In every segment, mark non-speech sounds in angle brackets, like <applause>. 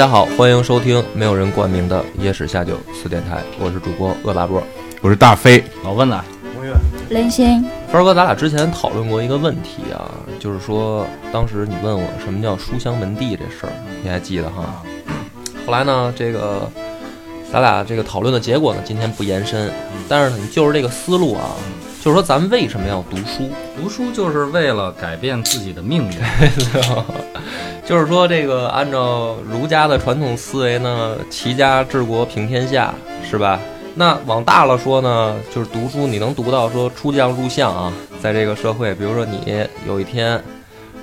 家好，欢迎收听没有人冠名的野史下酒四电台，我是主播恶霸波。我是大飞，老问了，林星，帆儿哥，咱俩之前讨论过一个问题啊，就是说当时你问我什么叫书香门第这事儿，你还记得哈？后来呢，这个咱俩这个讨论的结果呢，今天不延伸，但是呢，你就是这个思路啊，就是说咱们为什么要读书？读书就是为了改变自己的命运。<laughs> 就是说，这个按照儒家的传统思维呢，齐家治国平天下，是吧？那往大了说呢，就是读书，你能读到说出将入相啊，在这个社会，比如说你有一天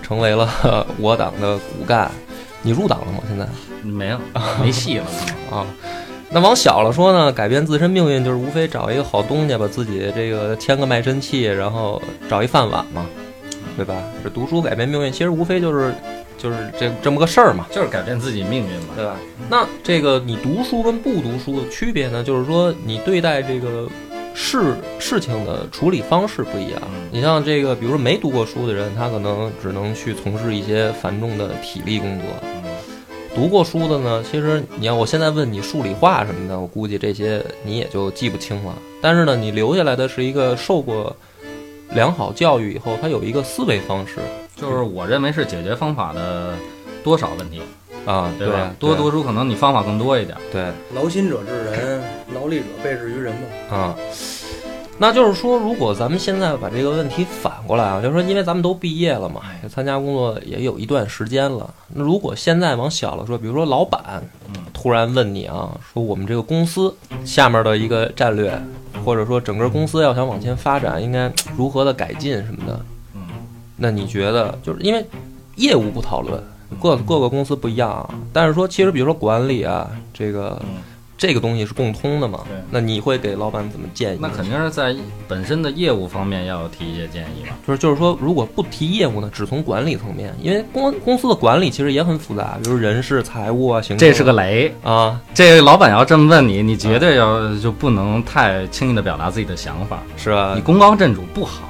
成为了我党的骨干，你入党了吗？现在没有，没戏了。啊。那往小了说呢，改变自身命运就是无非找一个好东家，把自己这个签个卖身契，然后找一饭碗嘛，对吧？这读书改变命运，其实无非就是就是这这么个事儿嘛。就是改变自己命运嘛。对吧？那这个你读书跟不读书的区别呢，就是说你对待这个事事情的处理方式不一样。你像这个，比如说没读过书的人，他可能只能去从事一些繁重的体力工作。读过书的呢，其实你要我现在问你数理化什么的，我估计这些你也就记不清了。但是呢，你留下来的是一个受过良好教育以后，他有一个思维方式就是我认为是解决方法的多少问题，啊，对吧？啊多读书可能你方法更多一点。对。劳心者治人，劳力者被治于人嘛。啊，那就是说，如果咱们现在把这个问题反过来啊，就是说，因为咱们都毕业了嘛，也参加工作也有一段时间了。那如果现在往小了说，比如说老板突然问你啊，说我们这个公司下面的一个战略，或者说整个公司要想往前发展，应该如何的改进什么的，嗯，那你觉得就是因为业务不讨论，各各个公司不一样啊，但是说其实比如说管理啊，这个。嗯这个东西是共通的嘛对？那你会给老板怎么建议？那肯定是在本身的业务方面要提一些建议嘛。就是就是说，如果不提业务呢，只从管理层面，因为公公司的管理其实也很复杂，比如人事、财务啊、行政。这是个雷，啊，这个老板要这么问你，你绝对要就不能太轻易的表达自己的想法，是吧你？功高震主不好。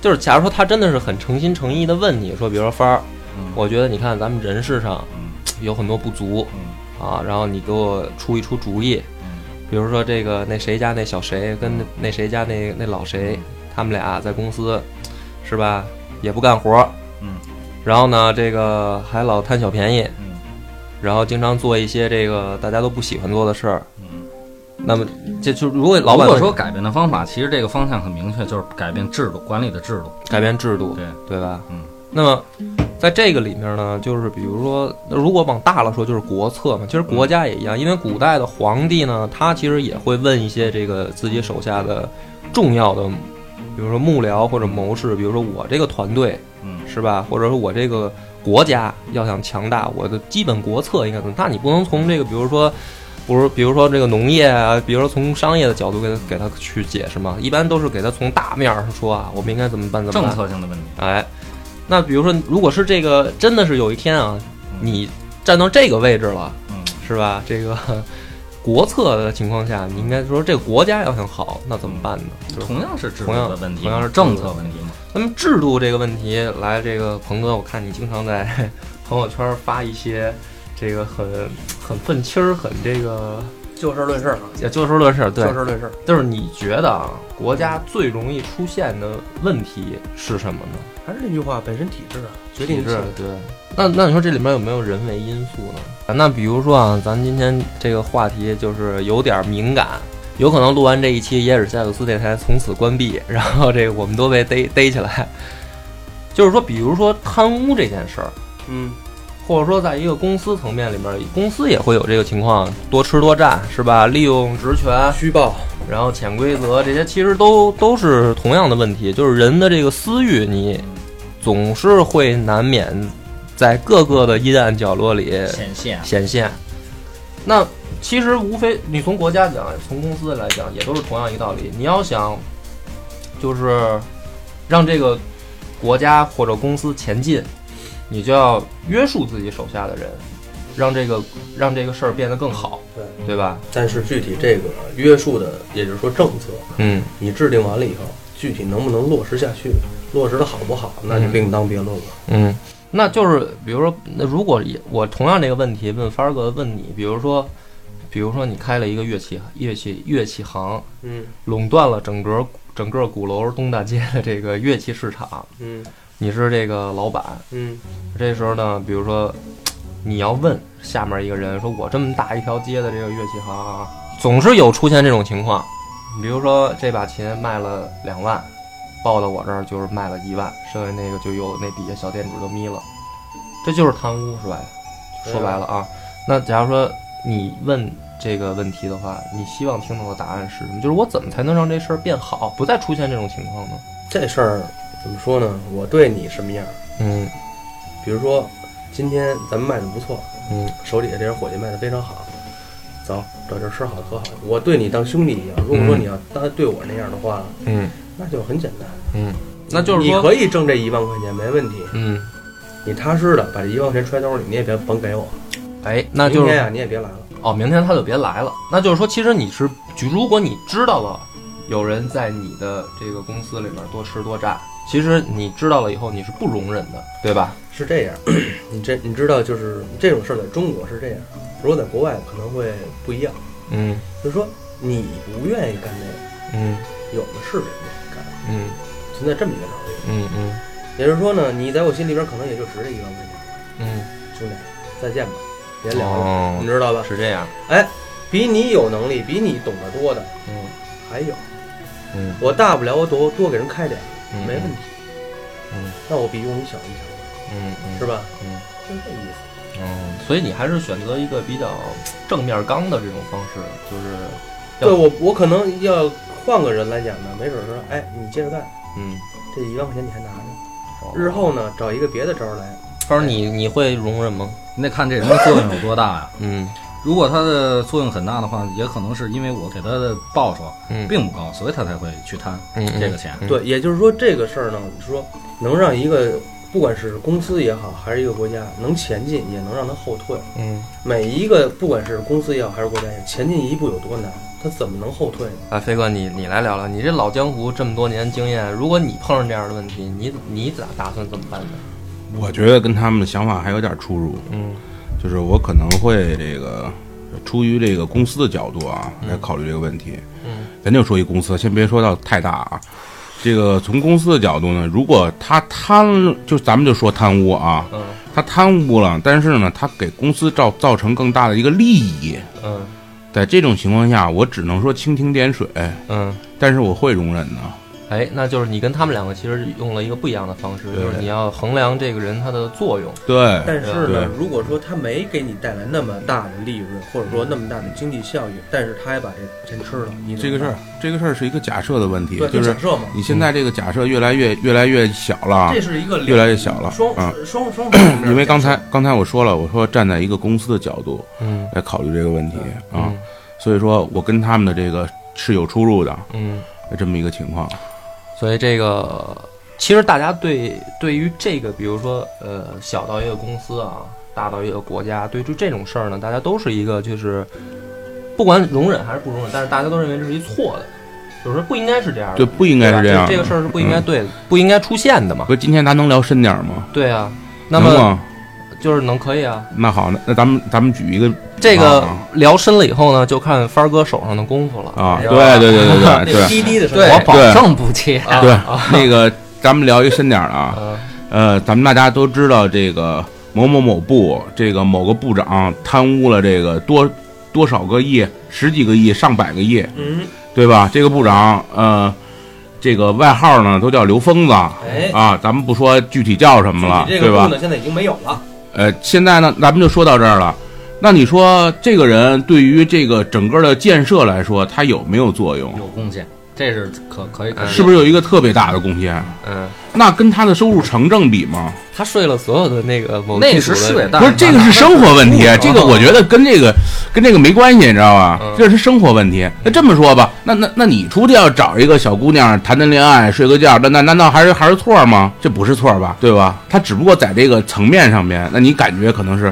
就是假如说他真的是很诚心诚意的问你说，比如说芳儿，嗯。我觉得你看咱们人事上嗯。有很多不足嗯。啊，然后你给我出一出主意，嗯。比如说这个那谁家那小谁跟那那谁家那那老谁，他们俩在公司是吧，也不干活，嗯，然后呢，这个还老贪小便宜，嗯。然后经常做一些这个大家都不喜欢做的事儿。嗯。那么这就如果老板如果说改变的方法，其实这个方向很明确，就是改变制度、管理的制度。改变制度，对，对吧？嗯。那么在这个里面呢，就是比如说，如果往大了说，就是国策嘛。其实国家也一样，因为古代的皇帝呢，他其实也会问一些这个自己手下的重要的，比如说幕僚或者谋士，比如说我这个团队嗯是吧？或者说我这个国家要想强大，我的基本国策应该怎么？那你不能从这个，比如说，不是，比如说这个农业啊，比如说从商业的角度给他给他去解释嘛。一般都是给他从大面儿上说啊，我们应该怎么办？怎么政？策性的问题。哎，那比如说，如果是这个真的是有一天啊，你站到这个位置了，嗯是吧？这个 <laughs> 国策的情况下，你应该说这个国家要想好，那怎么办呢？就是同样是制度的问题，同样是政策问题嘛。那么制度这个问题，来，这个鹏哥，我看你经常在 <laughs> 朋友圈发一些这个很很愤青儿、很这个就事论事啊，也就事论事，对就，事论事。就是你觉得啊，国家最容易出现的问题是什么呢？还是那句话，本身体制啊，决定一切体制。对。那那你说这里面有没有人为因素呢？啊那比如说啊，咱今天这个话题就是有点敏感，有可能录完这一期野史下酒四电台从此关闭，然后这个我们都被逮逮起来。就是说，比如说贪污这件事儿，嗯，或者说在一个公司层面里面，公司也会有这个情况，多吃多占是吧？利用职权，虚报，然后潜规则，这些其实都都是同样的问题，就是人的这个私欲，你总是会难免在各个的阴暗角落里显现。显现。那其实无非你从国家讲，从公司来讲，也都是同样一个道理。你要想就是让这个国家或者公司前进，你就要约束自己手下的人，让这个让这个事儿变得更好，对对吧？但是具体这个约束的，也就是说政策，嗯你制定完了以后，具体能不能落实下去，落实的好不好，那就另当别论了。嗯，那就是比如说，那如果也我同样这个问题问帆儿哥问你，比如说，比如说你开了一个乐器乐器乐器行，嗯垄断了整个整个鼓楼东大街的这个乐器市场，嗯你是这个老板，嗯这时候呢，比如说你要问下面一个人说，我这么大一条街的这个乐器行啊，总是有出现这种情况，比如说这把琴卖了两万，报到我这儿就是卖了一万，剩下那个就由那底下小店主就眯了，这就是贪污是吧？说白了啊，那假如说你问这个问题的话，你希望听到的答案是什么？就是我怎么才能让这事儿变好，不再出现这种情况呢？这事儿怎么说呢？我对你什么样？嗯比如说，今天咱们卖的不错，嗯手底下这些伙计卖的非常好，走，找地儿吃好喝好。我对你当兄弟一样，如果说嗯你要当对我那样的话，嗯那就很简单。嗯，那就是你，可以挣这一万块钱没问题，嗯，你踏实的把这一万块钱揣兜里，你也别甭给我。哎，那就是明天啊，你也别来了。哦，明天他就别来了。那就是说，其实你是，就如果你知道了有人在你的这个公司里面多吃多占，其实你知道了以后，你是不容忍的，对吧？是这样，<clears throat> 你这你知道，就是这种事儿在中国是这样，如果在国外可能会不一样。嗯。就是说，你不愿意干这个，嗯。有的是人愿意干，嗯。存在这么一个道理。嗯嗯。也就是说呢，你在我心里边可能也就值这一万块钱，嗯，兄弟，再见吧，别聊了，哦你知道吧？是这样。哎，比你有能力、比你懂得多的嗯。还有，嗯。我大不了我多多给人开点没问题。嗯那我比用你小一强，嗯嗯，是吧？嗯就是这意思。嗯，所以你还是选择一个比较正面刚的这种方式，就是对我，我可能要换个人来讲呢，没准儿说，哎，你接着干，嗯，这一万块钱你还拿着。哦日后呢，找一个别的招儿来，他说你你会容忍吗？你得看这人的作用有多大呀。嗯如果他的作用很大的话，也可能是因为我给他的报酬嗯，并不高，所以他才会去贪嗯这个钱。嗯对，也就是说这个事儿呢，你说能让一个不管是公司也好，还是一个国家能前进，也能让它后退。嗯。每一个不管是公司也好，还是国家也好，前进一步有多难，他怎么能后退呢？啊，飞哥，你你来聊聊，你这老江湖这么多年经验，如果你碰上这样的问题，你你咋打算怎么办呢？我觉得跟他们的想法还有点出入，嗯就是我可能会这个出于这个公司的角度啊来考虑这个问题。嗯咱就说一公司，先别说到太大啊。这个从公司的角度呢，如果他贪，就咱们就说贪污啊，嗯他贪污了，但是呢，他给公司造造成更大的一个利益，嗯在这种情况下，我只能说蜻蜓点水，嗯，但是我会容忍的。哎，那就是你跟他们两个其实用了一个不一样的方式，就是你要衡量这个人他的作用。对，但是呢，如果说他没给你带来那么大的利润，或者说那么大的经济效益，但是他还把这钱吃了，你这个事儿，这个事儿是一个假设的问题，对，就就是假设嘛，你现在这个假设越来越越来越小了这，是一个越来越小了双啊双双方 <clears throat> 因为刚才刚才我说了，我说站在一个公司的角度嗯来考虑这个问题啊，嗯所以说我跟他们的这个是有出入的嗯，这么一个情况。所以这个其实大家对对于这个，比如说呃小到一个公司啊，大到一个国家，对于这种事儿呢，大家都是一个就是不管容忍还是不容忍，但是大家都认为这是一错的，就是说不应该是这样的，对，不应该是这样。对这个事儿是不应该嗯对的，不应该出现的嘛。不，今天咱能聊深点吗？对啊，那么？就是能可以啊。那好，那那咱们咱们举一个这个啊。聊深了以后呢，就看帆儿哥手上的功夫了。啊，对对对对那对对。<laughs> 个滴滴的声对。音我保证不接。啊。对啊，那个咱们聊一深点儿的啊，嗯。呃，咱们大家都知道这个某某某部这个某个部长贪污了这个多多少个亿，十几个亿、上百个亿，嗯，对吧？这个部长呃，这个外号呢都叫刘疯子。哎，啊，咱们不说具体叫什么了，这对吧？个部呢现在已经没有了，呃，现在呢，咱们就说到这儿了。那你说这个人对于这个整个的建设来说，他有没有作用？有贡献，这是可可以是不是有一个特别大的贡献？嗯，那跟他的收入成正比吗？他睡了所有的那个某那是睡，但不是，这个是生活问题，这个我觉得跟这个跟这个没关系，你知道吧嗯？这是生活问题。那这么说吧，那那那你出去要找一个小姑娘谈谈恋爱，睡个觉，那那难道还是还是错吗？这不是错吧？对吧？他只不过在这个层面上面，那你感觉可能是，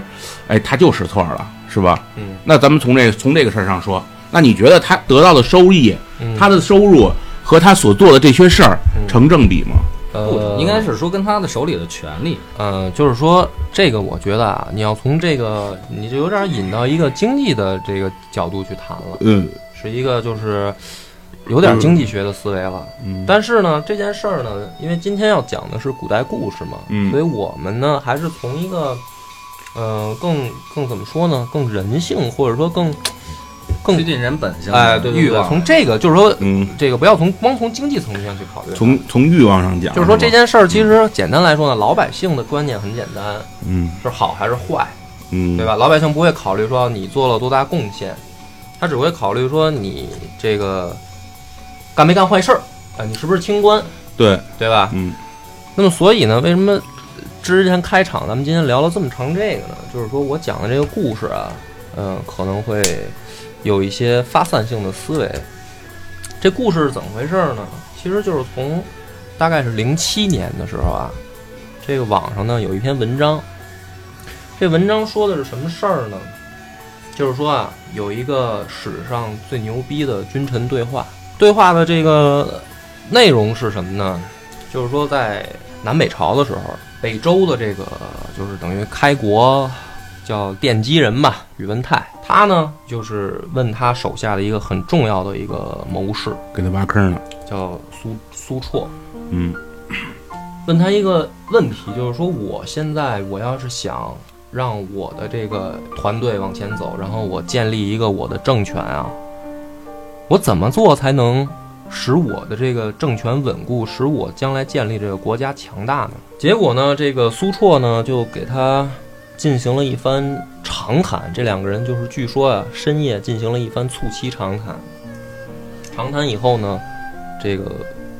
哎，他就是错了，是吧？嗯那咱们从这从这个事儿上说，那你觉得他得到的收益，嗯他的收入和他所做的这些事儿嗯成正比吗？呃，应该是说跟他的手里的权利，呃，就是说这个，我觉得啊，你要从这个，你就有点引到一个经济的这个角度去谈了，嗯是一个就是有点经济学的思维了。嗯，但是呢，这件事儿呢，因为今天要讲的是古代故事嘛，嗯所以我们呢还是从一个，呃，更更怎么说呢，更人性或者说更更接近人本性，哎，对对对，欲望。从这个就是说，嗯，这个不要从光从经济层面上去考虑，从从欲望上讲，就是说这件事儿其实简单来说呢，老百姓的观念很简单，嗯是好还是坏。嗯，对吧？老百姓不会考虑说你做了多大贡献，他只会考虑说你这个干没干坏事儿，啊，你是不是清官，对，对吧？嗯那么所以呢，为什么之前开场咱们今天聊了这么长这个呢？就是说我讲的这个故事啊，嗯、可能会有一些发散性的思维。这故事是怎么回事呢？其实就是从大概是零七年的时候啊，这个网上呢有一篇文章，这文章说的是什么事儿呢？就是说啊，有一个史上最牛逼的君臣对话，对话的这个内容是什么呢？就是说在南北朝的时候，北周的这个就是等于开国叫奠基人吧，宇文泰，他呢就是问他手下的一个很重要的一个谋士，给他挖坑呢，叫苏苏绰，嗯。问他一个问题，就是说我现在我要是想让我的这个团队往前走，然后我建立一个我的政权啊，我怎么做才能使我的这个政权稳固，使我将来建立这个国家强大呢？结果呢，这个苏绰呢就给他进行了一番长谈，这两个人就是据说啊，深夜进行了一番促膝长谈。长谈以后呢，这个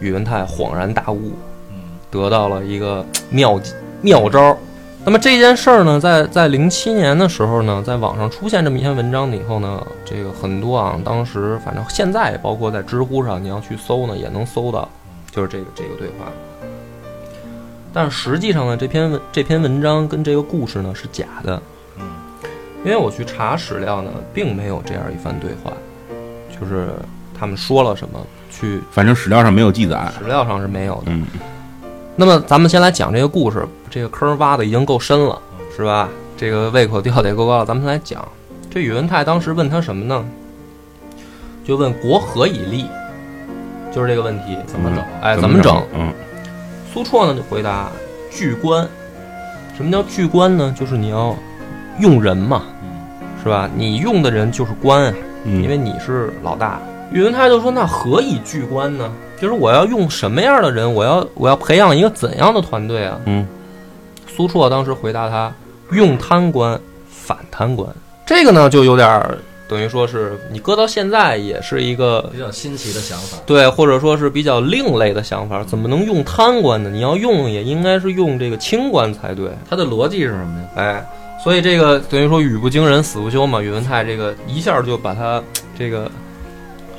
宇文泰恍然大悟，嗯，得到了一个妙计妙招儿。那么这件事儿呢，在在零七年的时候呢，在网上出现这么一篇文章以后呢，这个很多啊，当时反正现在包括在知乎上，你要去搜呢，也能搜到，就是这个这个对话。但是实际上呢，这篇文这篇文章跟这个故事呢是假的，嗯，因为我去查史料呢，并没有这样一番对话，就是他们说了什么，去反正史料上没有记载，史料上是没有的。嗯那么咱们先来讲这个故事，这个坑挖的已经够深了，是吧？这个胃口吊得也够高了，咱们先来讲。这宇文泰当时问他什么呢？就问国何以立，就是这个问题。怎么整？哎，怎怎么整？嗯苏绰呢就回答：聚官。什么叫聚官呢？就是你要用人嘛，嗯是吧？你用的人就是官啊，嗯，因为你是老大。宇文泰就说：“那何以聚官呢？就是我要用什么样的人？我要我要培养一个怎样的团队啊？”嗯苏绰当时回答他：“用贪官，反贪官。”这个呢，就有点儿等于说是你搁到现在也是一个比较新奇的想法。对，或者说是比较另类的想法。怎么能用贪官呢？你要用也应该是用这个清官才对。他的逻辑是什么呀？哎，所以这个等于说语不惊人死不休嘛。宇文泰这个一下就把他这个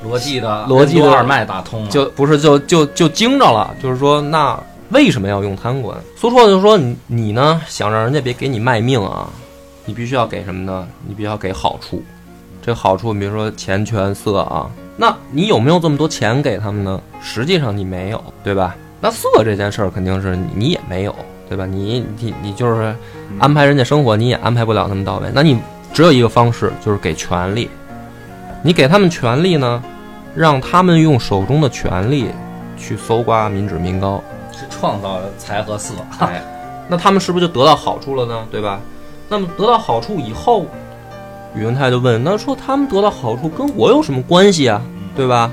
逻辑的逻辑的二脉打通了。就不是就就就惊着了，就是说那为什么要用贪官？苏绰就说你你呢想让人家别给你卖命啊，你必须要给什么呢？你必须要给好处。这好处，比如说钱权色啊，那你有没有这么多钱给他们呢？实际上你没有，对吧？那色这件事儿肯定是你你也没有，对吧？你你你就是安排人家生活，你也安排不了那么到位。那你只有一个方式，就是给权利。你给他们权利呢，让他们用手中的权力去搜刮民脂民膏，是创造财和色。哎，那他们是不是就得到好处了呢？对吧？那么得到好处以后，宇文泰就问：那说他们得到好处跟我有什么关系啊？对吧？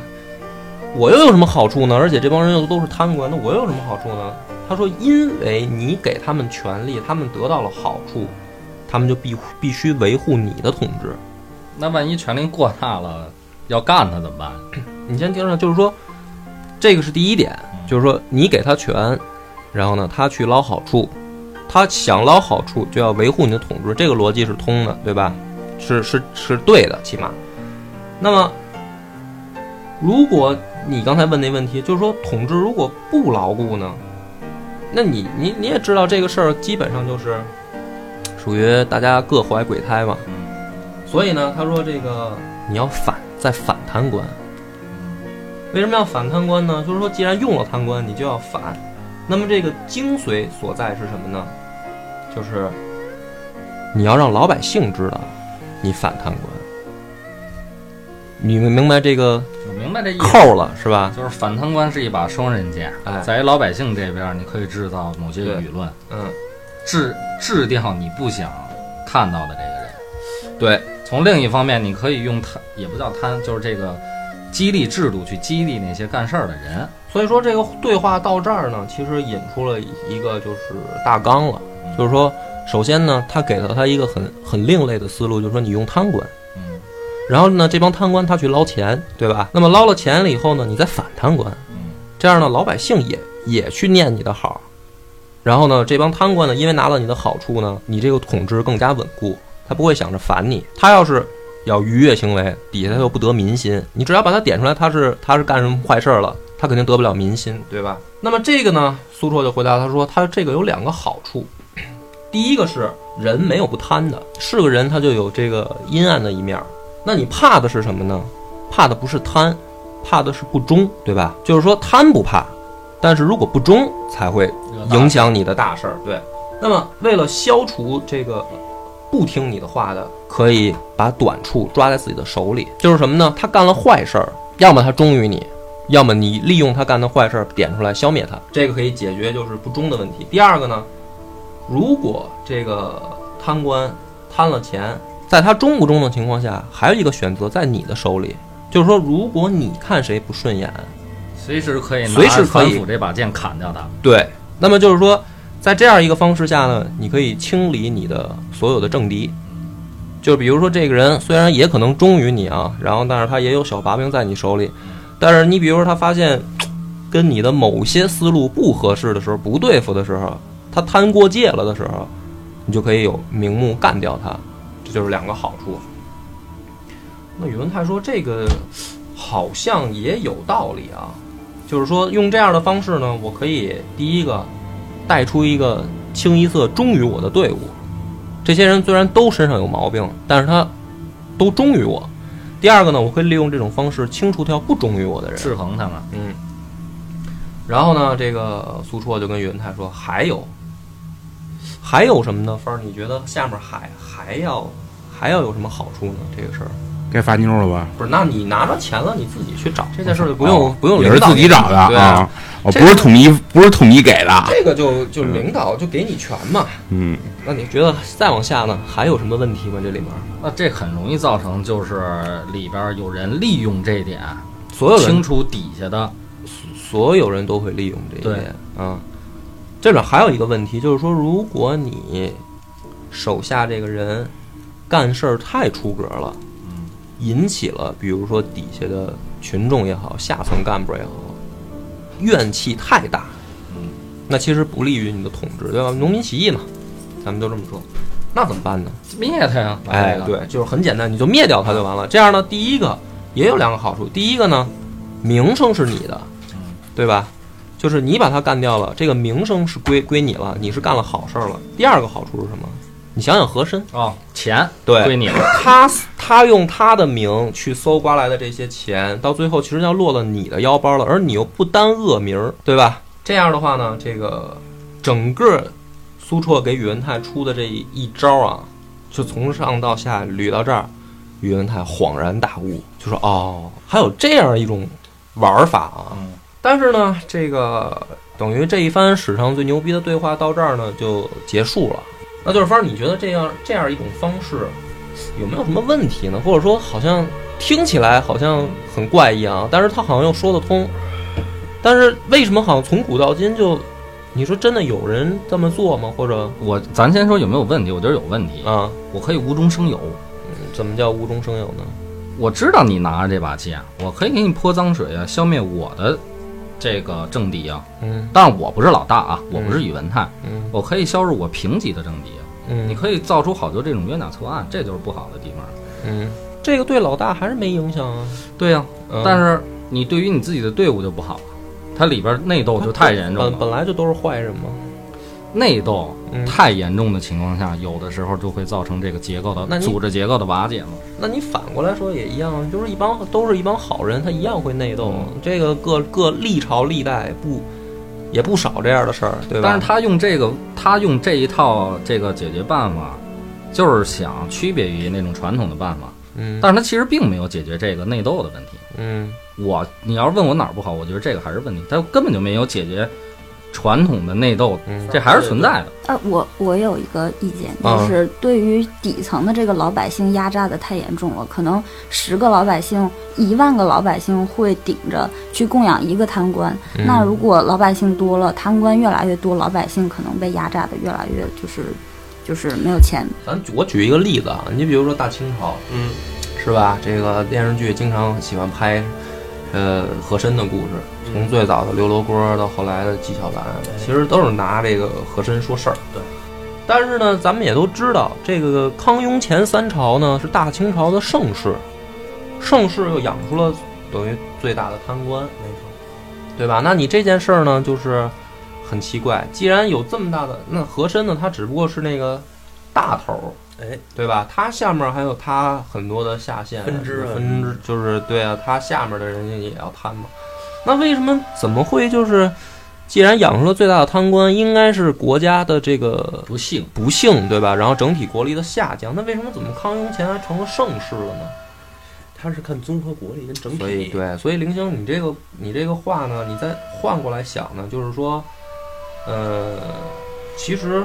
我又有什么好处呢？而且这帮人又都是贪官，那我又有什么好处呢？他说：因为你给他们权利，他们得到了好处，他们就必必须维护你的统治。那万一权力过大了，要干他怎么办？<clears throat> 你先听着，就是说，这个是第一点，就是说你给他权，然后呢，他去捞好处，他想捞好处就要维护你的统治，这个逻辑是通的，对吧？是是是对的，起码。那么，如果你刚才问那问题，就是说统治如果不牢固呢？那你你你也知道这个事儿基本上就是属于大家各怀鬼胎嘛。所以呢，他说这个你要反再反贪官。为什么要反贪官呢？就是说，既然用了贪官，你就要反。那么这个精髓所在是什么呢？就是你要让老百姓知道你反贪官。你们明白这个我明白这意思。扣了是吧？就是反贪官是一把双刃剑，哎在于老百姓这边，你可以制造某些舆论，嗯，制制掉你不想看到的这个人。对，从另一方面，你可以用贪，也不叫贪，就是这个激励制度去激励那些干事儿的人。所以说这个对话到这儿呢，其实引出了一个就是大纲了，就是说，首先呢，他给了他一个很很另类的思路，就是说你用贪官。嗯然后呢，这帮贪官他去捞钱，对吧？那么捞了钱了以后呢，你再反贪官，嗯这样呢，老百姓也也去念你的好。然后呢，这帮贪官呢，因为拿了你的好处呢，你这个统治更加稳固，他不会想着烦你。他要是要逾越行为，底下他又不得民心。你只要把他点出来，他是他是干什么坏事儿了，他肯定得不了民心，对吧？那么这个呢，苏绰就回答他说，他这个有两个好处。第一个是人没有不贪的，是个人他就有这个阴暗的一面儿。那你怕的是什么呢？怕的不是贪，怕的是不忠，对吧？就是说贪不怕，但是如果不忠才会影响你的大事儿。对，那么为了消除这个不听你的话的，可以把短处抓在自己的手里。就是什么呢？他干了坏事儿，要么他忠于你，要么你利用他干的坏事儿点出来消灭他，这个可以解决就是不忠的问题。第二个呢，如果这个贪官贪了钱，在他忠不忠的情况下，还有一个选择在你的手里，就是说，如果你看谁不顺眼，随时可以拿随时可以反腐这把剑砍掉他。对，那么就是说，在这样一个方式下呢，你可以清理你的所有的政敌。就比如说，这个人虽然也可能忠于你啊，然后但是他也有小把柄在你手里，但是你比如说他发现跟你的某些思路不合适的时候，不对付的时候，他贪过界了的时候，你就可以有明目干掉他，这就是两个好处。那宇文泰说这个好像也有道理啊，就是说用这样的方式呢，我可以第一个带出一个清一色忠于我的队伍。这些人虽然都身上有毛病，但是他都忠于我。第二个呢，我会利用这种方式清除掉不忠于我的人。制衡他们。嗯。然后呢，这个苏绰就跟宇文泰说，还有，还有什么呢？芬儿，你觉得下面还还要还要有什么好处呢？这个事儿该发妞了吧？不是？那你拿着钱了，你自己去找这件事儿就不用、不用哦也是自己找的对啊，哦，这不是统一，不是统一给的。这个就就领导就给你权嘛。嗯，那你觉得再往下呢，还有什么问题吗？这里面那这很容易造成就是里边有人利用这一点，所有人清除底下的。所有人都会利用这一点啊。这里面还有一个问题，就是说，如果你手下这个人干事儿太出格了，嗯引起了比如说底下的群众也好，下层干部也好，怨气太大，嗯，那其实不利于你的统治，对吧？农民起义嘛，咱们就这么说，那怎么办呢？灭他呀！把哎这，个，对，就是很简单，你就灭掉他就完了。这样呢，第一个也有两个好处，第一个呢，名声是你的，对吧？就是你把他干掉了，这个名声是归归你了，你是干了好事儿了。第二个好处是什么？你想想和珅，哦，钱对归你了。他他用他的名去搜刮来的这些钱，到最后其实要落了你的腰包了，而你又不担恶名，对吧？这样的话呢，这个整个苏绰给宇文泰出的这一一招啊，就从上到下捋到这儿，宇文泰恍然大悟，就说哦，还有这样一种玩法啊。嗯但是呢，这个等于这一番史上最牛逼的对话到这儿呢就结束了。那就是，反正你觉得这样这样一种方式有没有什么问题呢？或者说，好像听起来好像很怪异啊，但是他好像又说得通。但是为什么好像从古到今就你说真的有人这么做吗？或者我咱先说有没有问题？我觉得有问题。啊，我可以无中生有，嗯怎么叫无中生有呢？我知道你拿着这把剑，我可以给你泼脏水啊，消灭我的这个政敌啊。嗯但是我不是老大啊，我不是宇文泰，嗯我可以削弱我平级的政敌啊。嗯，你可以造出好多这种冤假错案，这就是不好的地方。嗯，这个对老大还是没影响啊。对呀、嗯但是你对于你自己的队伍就不好了，它里边内斗就太严重本了。本来就都是坏人嘛。内斗嗯太严重的情况下，有的时候就会造成这个结构的那组织结构的瓦解嘛。那你反过来说也一样，就是一帮都是一帮好人，他一样会内斗。嗯这个各各历朝历代不也不少这样的事儿，对吧？但是他用这个，他用这一套这个解决办法，就是想区别于那种传统的办法，嗯，但是他其实并没有解决这个内斗的问题。嗯我，你要是问我哪儿不好，我觉得这个还是问题，他根本就没有解决传统的内斗，嗯这还是存在的。呃，我我有一个意见，啊就是对于底层的这个老百姓压榨的太严重了，可能十个老百姓、一万个老百姓会顶着去供养一个贪官。嗯那如果老百姓多了，贪官越来越多，老百姓可能被压榨的越来越就是就是没有钱。咱我举一个例子啊，你比如说大清朝，嗯，是吧？这个电视剧经常喜欢拍，呃，和珅的故事，从最早的刘罗锅到后来的纪晓岚，其实都是拿这个和珅说事儿。对。但是呢，咱们也都知道，这个康雍乾三朝呢是大清朝的盛世，盛世又养出了等于最大的贪官，没错，对吧？那你这件事儿呢，就是很奇怪。既然有这么大的，那和珅呢，他只不过是那个大头儿，哎，对吧？他下面还有他很多的下线分支啊分支就是对啊，他下面的人家也要贪嘛。那为什么怎么会就是，既然养出了最大的贪官，应该是国家的这个不幸，不幸，对吧？然后整体国力的下降，那为什么怎么康雍乾还成了盛世了呢？他是看综合国力跟整体。所以对，所以林星，你这个你这个话呢，你再换过来想呢，就是说，呃，其实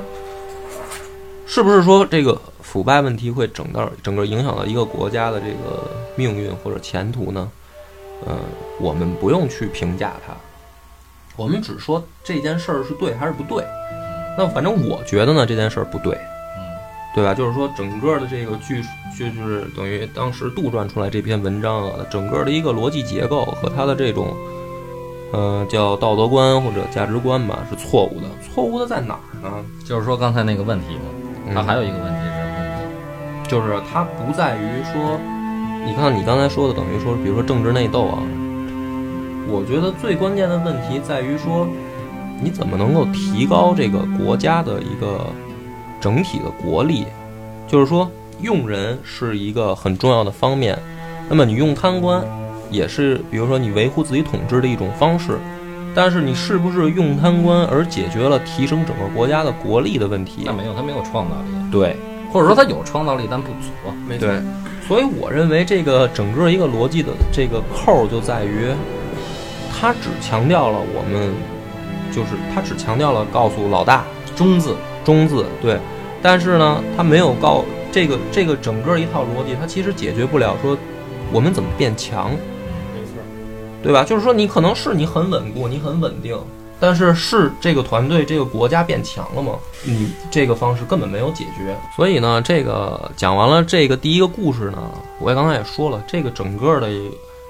是不是说这个腐败问题会整到整个影响到一个国家的这个命运或者前途呢？呃，我们不用去评价它，我们只说这件事儿是对还是不对。那反正我觉得呢，这件事儿不对。嗯，对吧？就是说，整个的这个剧，就是等于当时杜撰出来这篇文章啊，整个的一个逻辑结构和它的这种，呃，叫道德观或者价值观吧，是错误的。错误的在哪儿呢？就是说刚才那个问题嘛，它嗯还有一个问题是什么？就是它不在于说，你看你刚才说的，等于说，比如说政治内斗啊，我觉得最关键的问题在于说，你怎么能够提高这个国家的一个整体的国力？就是说，用人是一个很重要的方面，那么你用贪官也是，比如说你维护自己统治的一种方式。但是你是不是用贪官而解决了提升整个国家的国力的问题那？没有，他没有创造力，对，或者说他有创造力但不足啊。没错，对，所以我认为这个整个一个逻辑的这个扣儿就在于，它只强调了我们，就是它只强调了告诉老大中字，中字对，但是呢，它没有告这个这个整个一套逻辑，它其实解决不了说我们怎么变强，没错，对吧？就是说你可能是你很稳固，你很稳定。但是是这个团队、这个国家变强了吗？你这个方式根本没有解决。所以呢，这个讲完了这个第一个故事呢，我也刚才也说了，这个整个的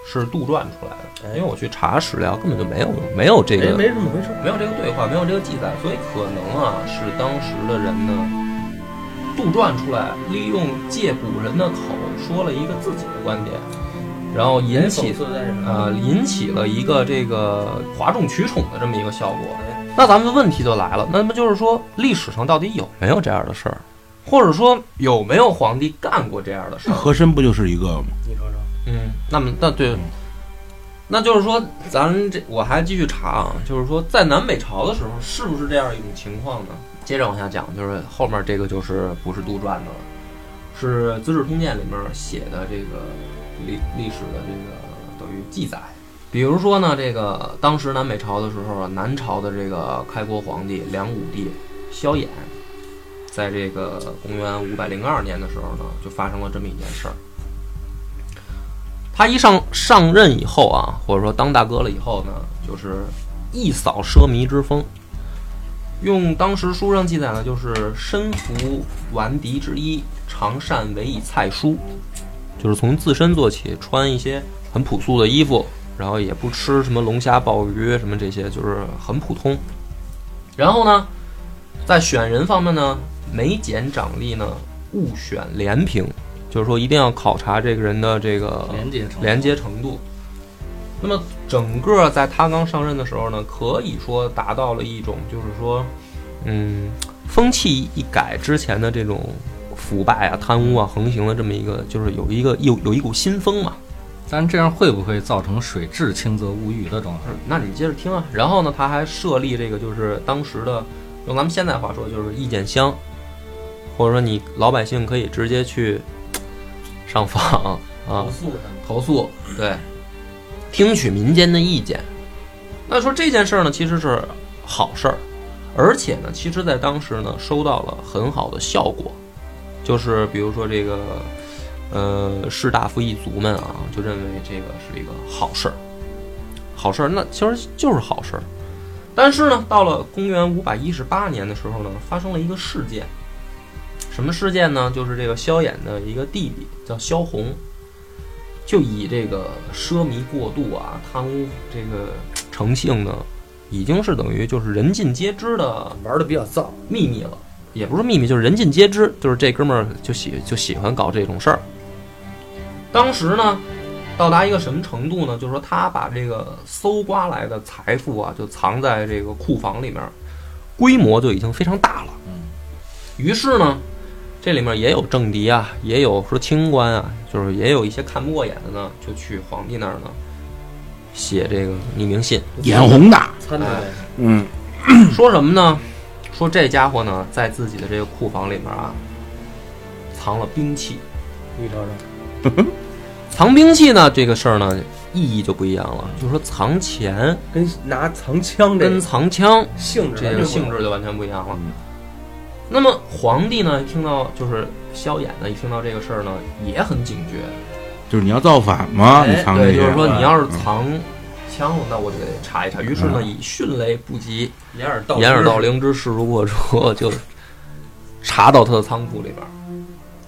是杜撰出来的，哎因为我去查史料，根本就没有没有这哎，个没这么回事。没有这个对话，没有这个记载，所以可能啊是当时的人呢杜撰出来，利用借古人的口说了一个自己的观点，然后引起？呃，引起了一个这个哗众取宠的这么一个效果。那咱们的问题就来了，那么就是说，历史上到底有没有这样的事儿，或者说有没有皇帝干过这样的事儿？和珅不就是一个吗？你说说，嗯，那么那对，那就是说，咱这我还继续查啊，就是说，在南北朝的时候，是不是这样一种情况呢？接着往下讲，就是后面这个就是不是杜撰的了，是《资治通鉴》里面写的这个历历史的这个等于记载。比如说呢，这个当时南北朝的时候啊，南朝的这个开国皇帝梁武帝萧衍，在这个公元五百零二年的时候呢，就发生了这么一件事儿。他一上上任以后啊，或者说当大哥了以后呢，就是一扫奢靡之风，用当时书上记载呢，就是身服顽敌之衣，常善为以菜蔬，就是从自身做起，穿一些很朴素的衣服，然后也不吃什么龙虾、鲍鱼什么这些，就是很普通。然后呢，在选人方面呢，每检长吏呢，勿选廉平，就是说一定要考察这个人的这个 <laughs> 连接连接程度。那么整个在他刚上任的时候呢，可以说达到了一种就是说，嗯，风气一改之前的这种腐败啊、贪污啊横行的这么一个，就是有一个有有一股新风嘛。但这样会不会造成水质清则无鱼的状态？那你接着听啊。然后呢，他还设立这个就是当时的，用咱们现在话说就是意见箱，或者说你老百姓可以直接去 <tsk> 上访啊，投诉他投诉，对，听取民间的意见。那说这件事儿呢，其实是好事儿，而且呢，其实在当时呢，收到了很好的效果，就是比如说这个，呃，士大夫一族们啊，就认为这个是一个好事儿，好事儿，那其实就是好事儿。但是呢，到了公元五百一十八年的时候呢，发生了一个事件。什么事件呢？就是这个萧衍的一个弟弟叫萧红，就以这个奢靡过度啊、贪污这个成性呢，已经是等于就是人尽皆知的玩的比较燥，秘密了，也不是秘密，就是人尽皆知，就是这哥们儿就喜就喜欢搞这种事儿。当时呢，到达一个什么程度呢？就是说他把这个搜刮来的财富啊，就藏在这个库房里面，规模就已经非常大了。嗯，于是呢，这里面也有政敌啊，也有说清官啊，就是也有一些看不过眼的呢，就去皇帝那儿呢写这个匿名信，眼红的。嗯，说什么呢？说这家伙呢，在自己的这个库房里面啊，藏了兵器。你瞅瞅，藏兵器呢，这个事儿呢，意义就不一样了。就是说藏钱跟拿藏枪这跟藏枪性质性质就完全不一样了。嗯那么皇帝呢，听到就是萧衍呢，一听到这个事儿呢，也很警觉。就是你要造反吗？哎对，你藏这些，就是说你要是嗯藏枪，那我就得查一查。于是呢，以迅雷不及掩耳盗掩耳盗铃之势如破竹，就查到他的仓库里边儿。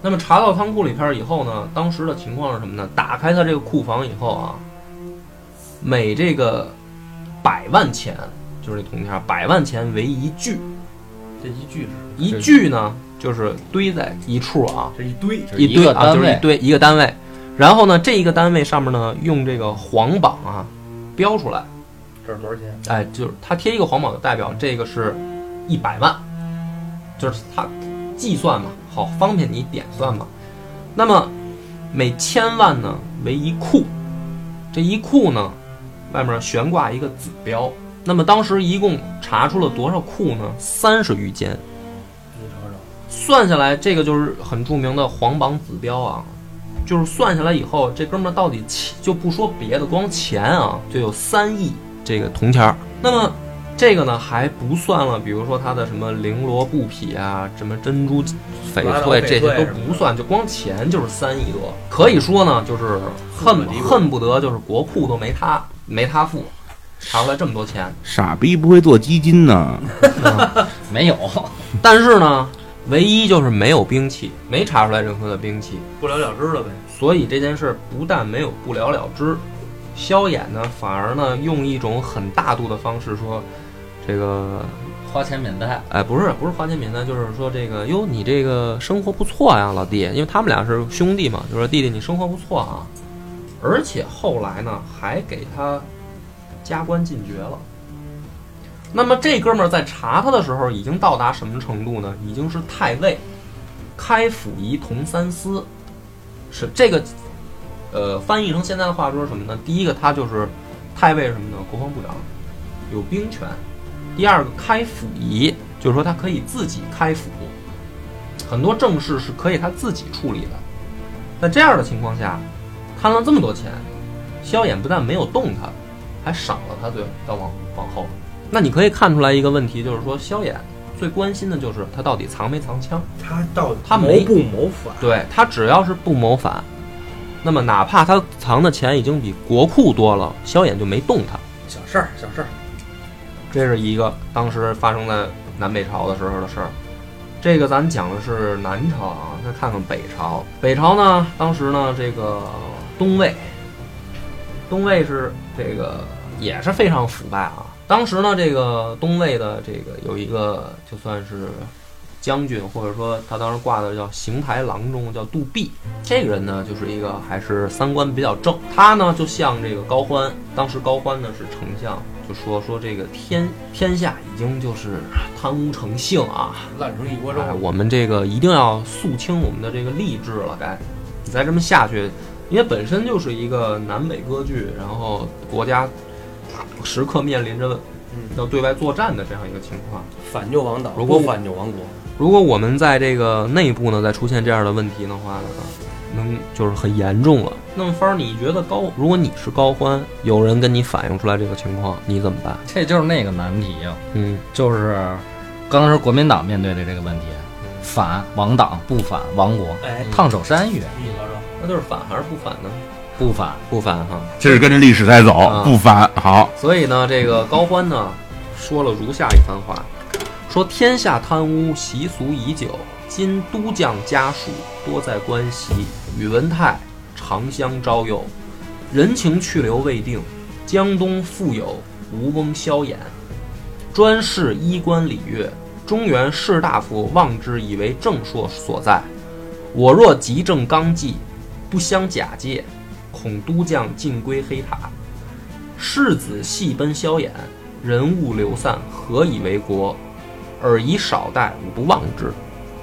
那么查到仓库里边儿以后呢，当时的情况是什么呢？打开他这个库房以后啊，每这个百万钱，就是这铜钱儿，百万钱为一具，这一具是一具呢就是堆在一处啊，这一堆，就是一堆啊，就是一堆一个单位。然后呢，这一个单位上面呢，用这个黄榜啊标出来，这是多少钱？哎，就是他贴一个黄榜，的代表这个是一百万，就是他计算嘛，好方便你点算嘛。那么每千万呢为一库，这一库呢外面悬挂一个子标。那么当时一共查出了多少库呢？三十余间。你瞅瞅，算下来，这个就是很著名的黄榜子标啊，就是算下来以后，这哥们儿到底钱就不说别的，光钱啊就有三亿这个铜钱儿。那么这个呢还不算了，比如说他的什么绫罗布匹啊，什么珍珠翡翠这些都不算，就光钱就是三亿多。可以说呢，就是恨恨不得就是国库都没他没他富，查出来这么多钱。傻逼不会做基金呢。<laughs> 没有，但是呢，唯一就是没有兵器，没查出来任何的兵器。不了了之了呗。所以这件事不但没有不了了之，萧衍呢反而呢用一种很大度的方式说，这个花钱免贷，哎不是不是花钱免单，就是说这个哟你这个生活不错呀老弟，因为他们俩是兄弟嘛，就说弟弟你生活不错啊，而且后来呢还给他加官进爵了。那么这哥们儿在查他的时候已经到达什么程度呢？已经是太尉，开府仪同三司，是这个，呃，翻译成现在的话说什么呢？第一个他就是太尉什么呢？国防部长，有兵权。第二个开府仪，就是说他可以自己开府，很多政事是可以他自己处理的。在这样的情况下，贪了这么多钱，萧衍不但没有动他，还赏了他最到往往后。那你可以看出来一个问题，就是说萧衍最关心的就是他到底藏没藏枪。他到底他没谋不谋反？对他只要是不谋反，那么哪怕他藏的钱已经比国库多了，萧衍就没动他。小事儿，小事儿。这是一个当时发生在南北朝的时候的事儿。这个咱讲的是南朝啊，再看看北朝。北朝呢，当时呢，这个东魏，东魏是这个也是非常腐败啊。当时呢，这个东魏的这个有一个就算是将军，或者说他当时挂的叫邢台郎中，叫杜弼。这个人呢，就是一个还是三观比较正。他呢，就向这个高欢，当时高欢呢是丞相，就说说这个天天下已经就是贪污成性啊，烂成一锅粥。哎，我们这个一定要肃清我们的这个吏治了，该你再这么下去，因为本身就是一个南北割据，然后国家时刻面临着嗯，要对外作战的这样一个情况。反就亡党，如果反就亡国。如果我们在这个内部呢再出现这样的问题的话呢，能就是很严重了。那么方儿，你觉得高，如果你是高欢，有人跟你反映出来这个情况，你怎么办？这就是那个难题呀、嗯，就是刚才说国民党面对的这个问题，反亡党，不反亡国，哎，烫手山芋，你说说，那就是反还是不反呢？不反。不反哈。这是跟着历史在走啊，不反。好，所以呢，这个高欢呢说了如下一番话，说天下贪污习俗已久，今都将家属多在关西，宇文泰长相招诱，人情去留未定。江东复有吴翁萧衍，专事衣冠礼乐，中原士大夫望之以为正朔所在。我若急正纲纪，不相假借，恐都将尽归黑塔。世子戏奔萧衍，人物流散，何以为国？尔以少待，吾不忘之。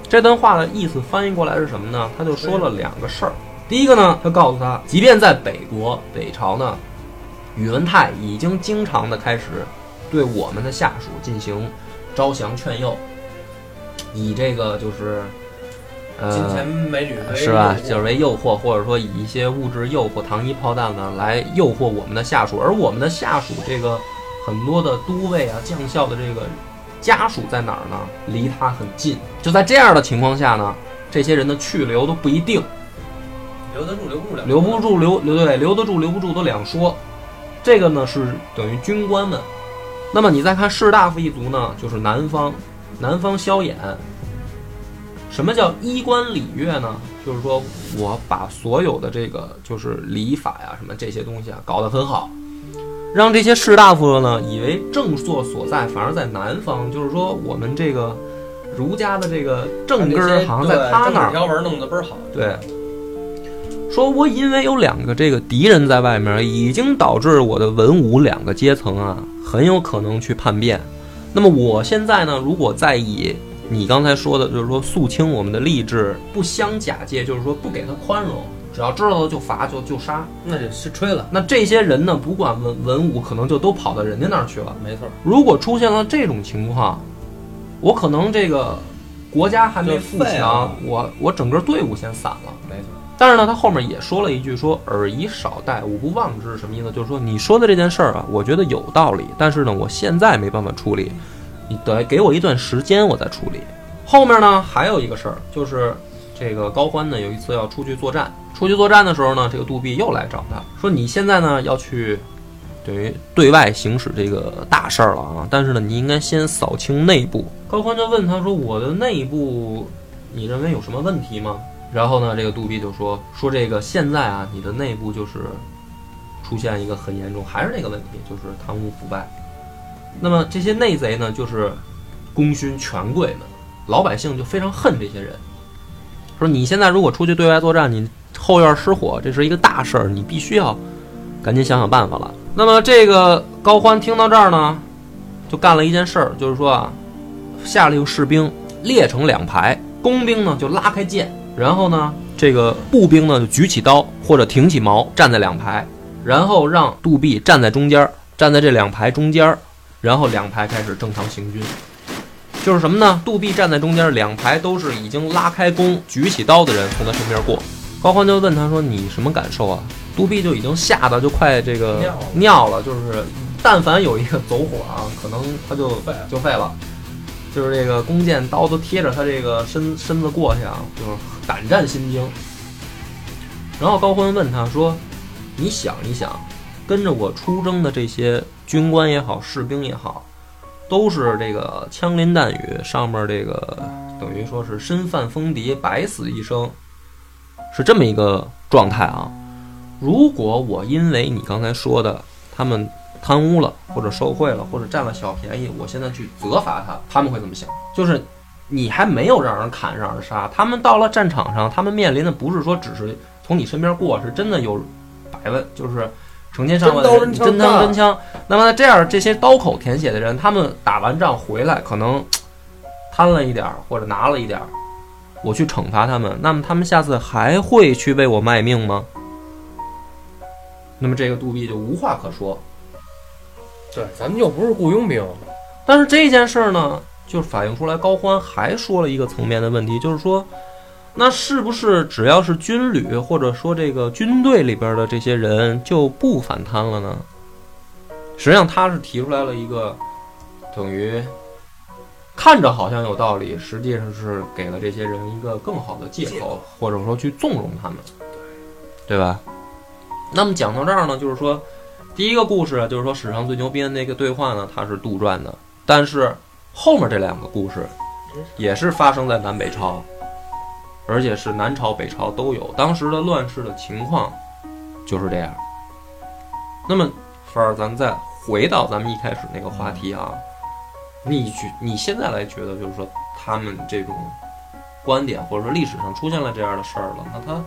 这段话的意思翻译过来是什么呢？他就说了两个事儿。第一个呢，他告诉他，即便在北国北朝呢，宇文泰已经经常的开始对我们的下属进行招降劝诱，以这个就是金钱美女为是吧？就是为诱惑，或者说以一些物质诱惑、糖衣炮弹呢，来诱惑我们的下属。而我们的下属，这个很多的都尉啊、将校的这个家属在哪儿呢？离他很近。就在这样的情况下呢，这些人的去留都不一定，留得住，留不住两留不住留留对留得住留不住都两说。这个呢是等于军官们。那么你再看士大夫一族呢，就是南方，南方萧衍。什么叫衣冠礼乐呢？就是说我把所有的这个就是礼法呀什么这些东西啊搞得很好，让这些士大夫呢以为正朔所在，反而在南方。就是说我们这个儒家的这个正根儿好像在他那儿。条文弄得倍儿好。对，说我因为有两个这个敌人在外面，已经导致我的文武两个阶层啊，很有可能去叛变。那么我现在呢，如果再以你刚才说的，就是说肃清我们的吏治，不相假借，就是说不给他宽容，只要知道了就罚就就杀。那就是吹了，那这些人呢，不管文文武，可能就都跑到人家那儿去了。没错。如果出现了这种情况，我可能这个国家还没富强，我我整个队伍先散了。没错。但是呢，他后面也说了一句说“尔以少待，吾不忘之”，什么意思？就是说你说的这件事儿啊，我觉得有道理，但是呢，我现在没办法处理，你得给我一段时间，我再处理。后面呢，还有一个事儿，就是这个高欢呢有一次要出去作战，出去作战的时候呢，这个杜弼又来找他说：“你现在呢要去等于对外行使这个大事儿了啊，但是呢，你应该先扫清内部。”高欢就问他说：“我的内部，你认为有什么问题吗？”然后呢，这个杜弼就说：“说这个现在啊，你的内部就是出现一个很严重，还是那个问题，就是贪污腐败。那么这些内贼呢，就是功勋权贵们，老百姓就非常恨这些人。说你现在如果出去对外作战，你后院失火，这是一个大事儿，你必须要赶紧想想办法了。那么这个高欢听到这儿呢，就干了一件事儿，就是说啊，下令士兵列成两排，工兵呢就拉开剑，然后呢，这个步兵呢就举起刀或者挺起矛，站在两排，然后让杜弼站在中间，站在这两排中间儿，然后两排开始正常行军。就是什么呢？杜弼站在中间，两排都是已经拉开弓、举起刀的人从他身边过。高欢就问他说：“你什么感受啊？”杜弼就已经吓得就快这个尿了尿了，就是但凡有一个走火啊，可能他就废了就废了。就是这个弓箭刀都贴着他这个身身子过去啊，就是胆战心惊。然后高欢问他说：“你想一想，跟着我出征的这些军官也好，士兵也好，都是这个枪林弹雨，上面这个等于说是身犯风敌，百死一生，是这么一个状态啊。如果我因为你刚才说的他们贪污了，或者受贿了，或者占了小便宜，我现在去责罚他，他们会怎么想？就是你还没有让人砍，让人杀，他们到了战场上，他们面临的不是说只是从你身边过，是真的有百万，就是成千上万的人真刀真枪真枪。那么这样，这些刀口舔血的人，他们打完仗回来，可能 <tsk> 贪了一点儿或者拿了一点儿，我去惩罚他们，那么他们下次还会去为我卖命吗？那么这个杜弼就无话可说。对，咱们又不是雇佣兵，但是这件事儿呢，就反映出来高欢还说了一个层面的问题，就是说，那是不是只要是军旅或者说这个军队里边的这些人就不反贪了呢？实际上他是提出来了一个等于看着好像有道理，实际上是给了这些人一个更好的借口，或者说去纵容他们，对吧？那么讲到这儿呢，就是说。第一个故事啊就是说史上最牛逼的那个对话呢，它是杜撰的，但是后面这两个故事也是发生在南北朝，而且是南朝北朝都有，当时的乱世的情况就是这样。那么，凡儿，咱们再回到咱们一开始那个话题啊，你觉你现在来觉得，就是说他们这种观点，或者说历史上出现了这样的事儿了，那它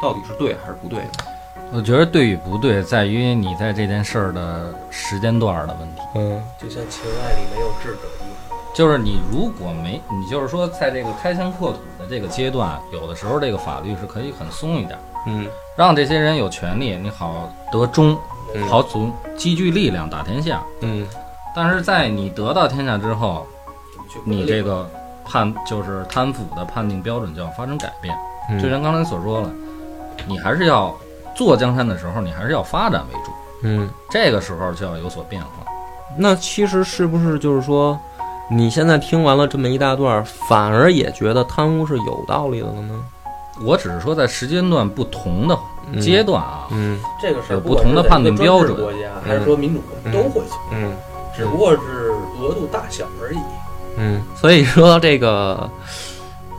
到底是对还是不对呢？我觉得对与不对，在于你在这件事儿的时间段儿的问题。嗯就像情爱里没有智者一样。就是你如果没，你就是说，在这个开疆扩土的这个阶段，有的时候这个法律是可以很松一点，嗯让这些人有权利，你好得中，嗯好组积聚力量打天下。嗯但是在你得到天下之后，你这个判就是贪腐的判定标准就要发生改变。嗯，就像刚才所说了，你还是要做江山的时候，你还是要发展为主，嗯。这个时候就要有所变化。那其实是不是就是说，你现在听完了这么一大段儿，反而也觉得贪污是有道理的了呢？我只是说在时间段不同的嗯阶段啊，嗯这个事儿，有不同的判定标准国家还是说民主国家都会有，嗯只不过是额度大小而已。嗯，所以说这个，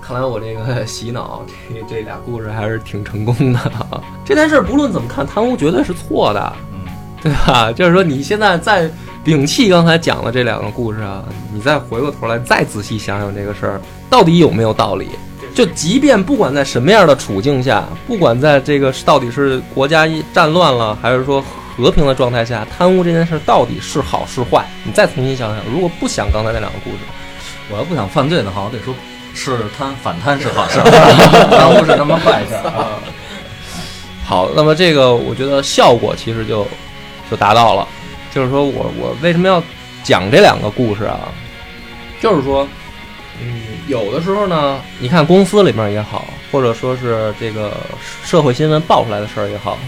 看来我这个洗脑这 <laughs> 这俩故事还是挺成功的啊。这件事儿不论怎么看，贪污绝对是错的，嗯，对吧？就是说你现在再摒弃刚才讲的这两个故事啊，你再回过头来再仔细想想这个事儿到底有没有道理。就即便不管在什么样的处境下，不管在这个到底是国家战乱了，还是说和平的状态下，贪污这件事到底是好是坏，你再重新想想。如果不想刚才那两个故事，我要不想犯罪的话，我得说是贪反贪是好事儿，贪污是他妈坏事。好，那么这个我觉得效果其实就就达到了。就是说我我为什么要讲这两个故事啊？就是说，嗯，有的时候呢，你看公司里面也好，或者说是这个社会新闻爆出来的事儿也好，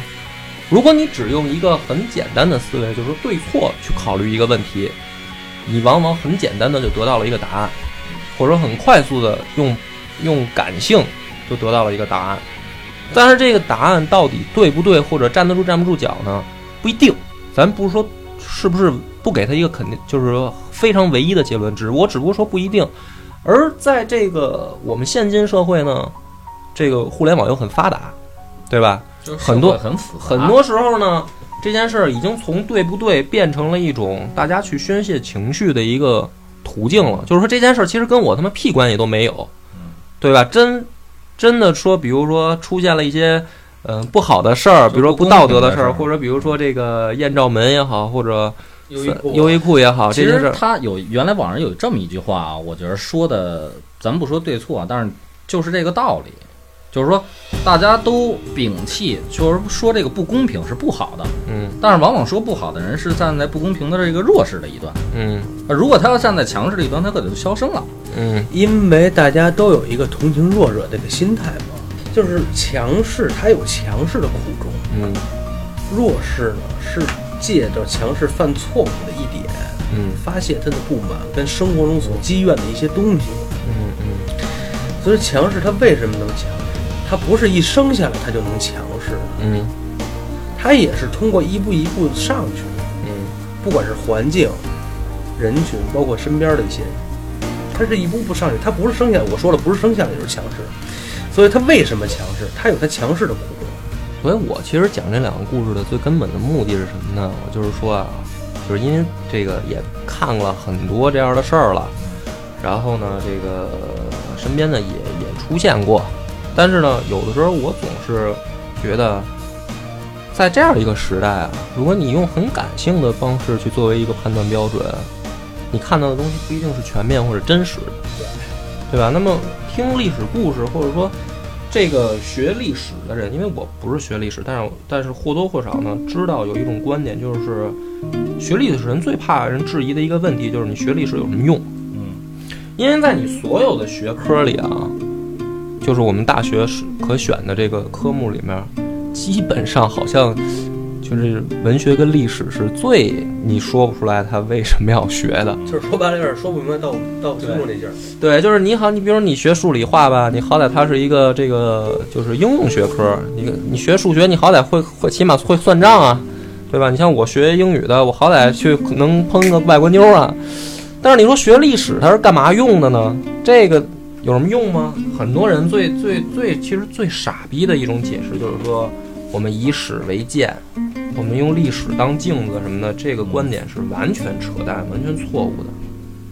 如果你只用一个很简单的思维，就是对错去考虑一个问题，你往往很简单的就得到了一个答案，或者说很快速的用用感性就得到了一个答案。但是这个答案到底对不对，或者站得住站不住脚呢？不一定。咱不是说是不是不给他一个肯定，就是说非常唯一的结论，只我只不过说不一定。而在这个我们现今社会呢，这个互联网又很发达，对吧？就是很多很复很多时候呢，这件事儿已经从对不对变成了一种大家去宣泄情绪的一个途径了。就是说这件事儿其实跟我他妈屁关系都没有，对吧？真真的说，比如说出现了一些嗯、呃不好的事儿，比如说不道德的事儿，或者比如说这个艳照门也好，或者优衣库优衣库也好，其实这件事儿，他有原来网上有这么一句话啊，我觉得说的，咱们不说对错啊，但是就是这个道理，就是说大家都摒弃，就是说这个不公平是不好的，嗯。但是往往说不好的人是站在不公平的这个弱势的一端，嗯。呃如果他要站在强势的一端，他可能就消声了。嗯。因为大家都有一个同情弱者的这个心态嘛，就是强势他有强势的苦衷，嗯。弱势呢是借着强势犯错误的一点，嗯。发泄他的不满跟生活中所积怨的一些东西。嗯嗯。所以强势他为什么能强？势？他不是一生下来他就能强势。的，嗯。他也是通过一步一步上去，嗯。不管是环境，人群，包括身边的一些人，他是一步步上去，他不是生下，我说了不是生下来就是强势，所以他为什么强势？他有他强势的苦衷。所以我其实讲这两个故事的最根本的目的是什么呢？我就是说啊，就是因为这个也看了很多这样的事儿了，然后呢，这个身边呢也也出现过，但是呢，有的时候我总是觉得，在这样一个时代啊，如果你用很感性的方式去作为一个判断标准，你看到的东西不一定是全面或者真实的，对吧？那么听历史故事，或者说这个学历史的人，因为我不是学历史，但是但是或多或少呢，知道有一种观点，就是学历史人最怕人质疑的一个问题，就是你学历史有什么用？嗯，因为在你所有的学科里啊，就是我们大学是可选的这个科目里面，基本上好像就是文学跟历史是最你说不出来他为什么要学的。就是说白了有点说不明白道道不清楚那劲儿。对，就是你好，你比如你学数理化吧，你好歹它是一个这个就是应用学科，你你学数学，你好歹会会起码会算账啊，对吧？你像我学英语的，我好歹去能碰个外国妞啊。但是你说学历史它是干嘛用的呢？这个有什么用吗？很多人最最最其实最傻逼的一种解释就是说，我们以史为鉴，我们用历史当镜子什么的，这个观点是完全扯淡、完全错误的。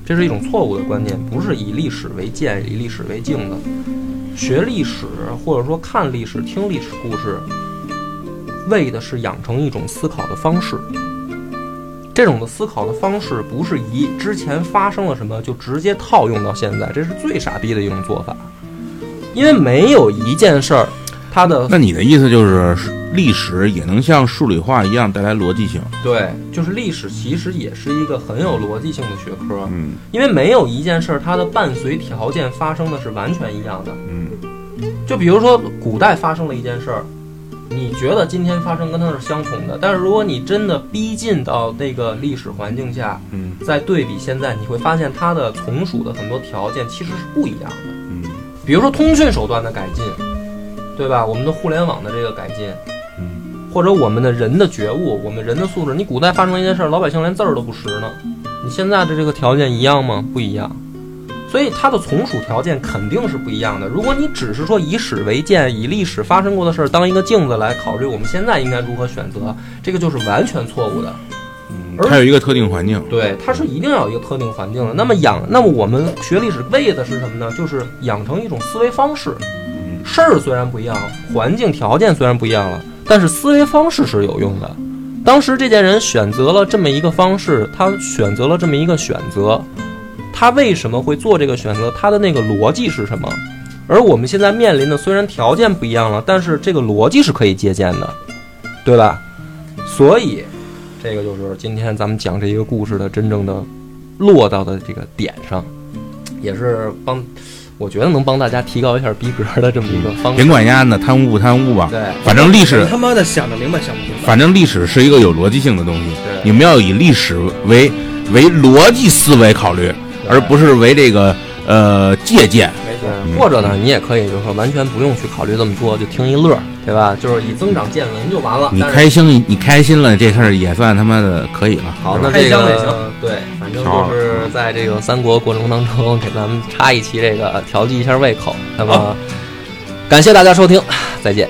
这是一种错误的观念，不是以历史为鉴，以历史为镜子。学历史或者说看历史、听历史故事，为的是养成一种思考的方式。这种的思考的方式不是以之前发生了什么就直接套用到现在，这是最傻逼的一种做法。因为没有一件事儿，它的那你的意思就是历史也能像数理化一样带来逻辑性？对，就是历史其实也是一个很有逻辑性的学科。嗯因为没有一件事儿，它的伴随条件发生的是完全一样的。嗯就比如说古代发生了一件事儿，你觉得今天发生跟它是相同的，但是如果你真的逼近到那个历史环境下，嗯再对比现在，你会发现它的从属的很多条件其实是不一样的。嗯比如说通讯手段的改进，对吧？我们的互联网的这个改进，嗯或者我们的人的觉悟，我们人的素质。你古代发生一件事儿，老百姓连字儿都不识呢，你现在的这个条件一样吗？不一样。所以它的从属条件肯定是不一样的。如果你只是说以史为鉴，以历史发生过的事儿当一个镜子来考虑我们现在应该如何选择，这个就是完全错误的。嗯，而它有一个特定环境。对，它是一定要有一个特定环境的。那么养，那么我们学历史为的是什么呢？就是养成一种思维方式。嗯事儿虽然不一样，环境条件虽然不一样了，但是思维方式是有用的。当时这件人选择了这么一个方式，他选择了这么一个选择，他为什么会做这个选择？他的那个逻辑是什么？而我们现在面临的虽然条件不一样了，但是这个逻辑是可以借鉴的，对吧？所以，这个就是今天咱们讲这一个故事的真正的落到的这个点上，也是帮，我觉得能帮大家提高一下逼格的这么一个方式。别管人家呢贪污不贪污吧，对反正历史你他妈的想得明白想不明白？反正历史是一个有逻辑性的东西，对你们要以历史为为逻辑思维考虑，而不是为这个呃借鉴。没错，对，或者呢，你也可以就是说完全不用去考虑这么多，就听一乐，对吧？就是以增长见闻就完了。你开心，你开心了，这事儿也算他妈的可以了。好，那这个对，反正就是在这个三国过程当中，给咱们插一期这个调剂一下胃口。那么，感谢大家收听，再见。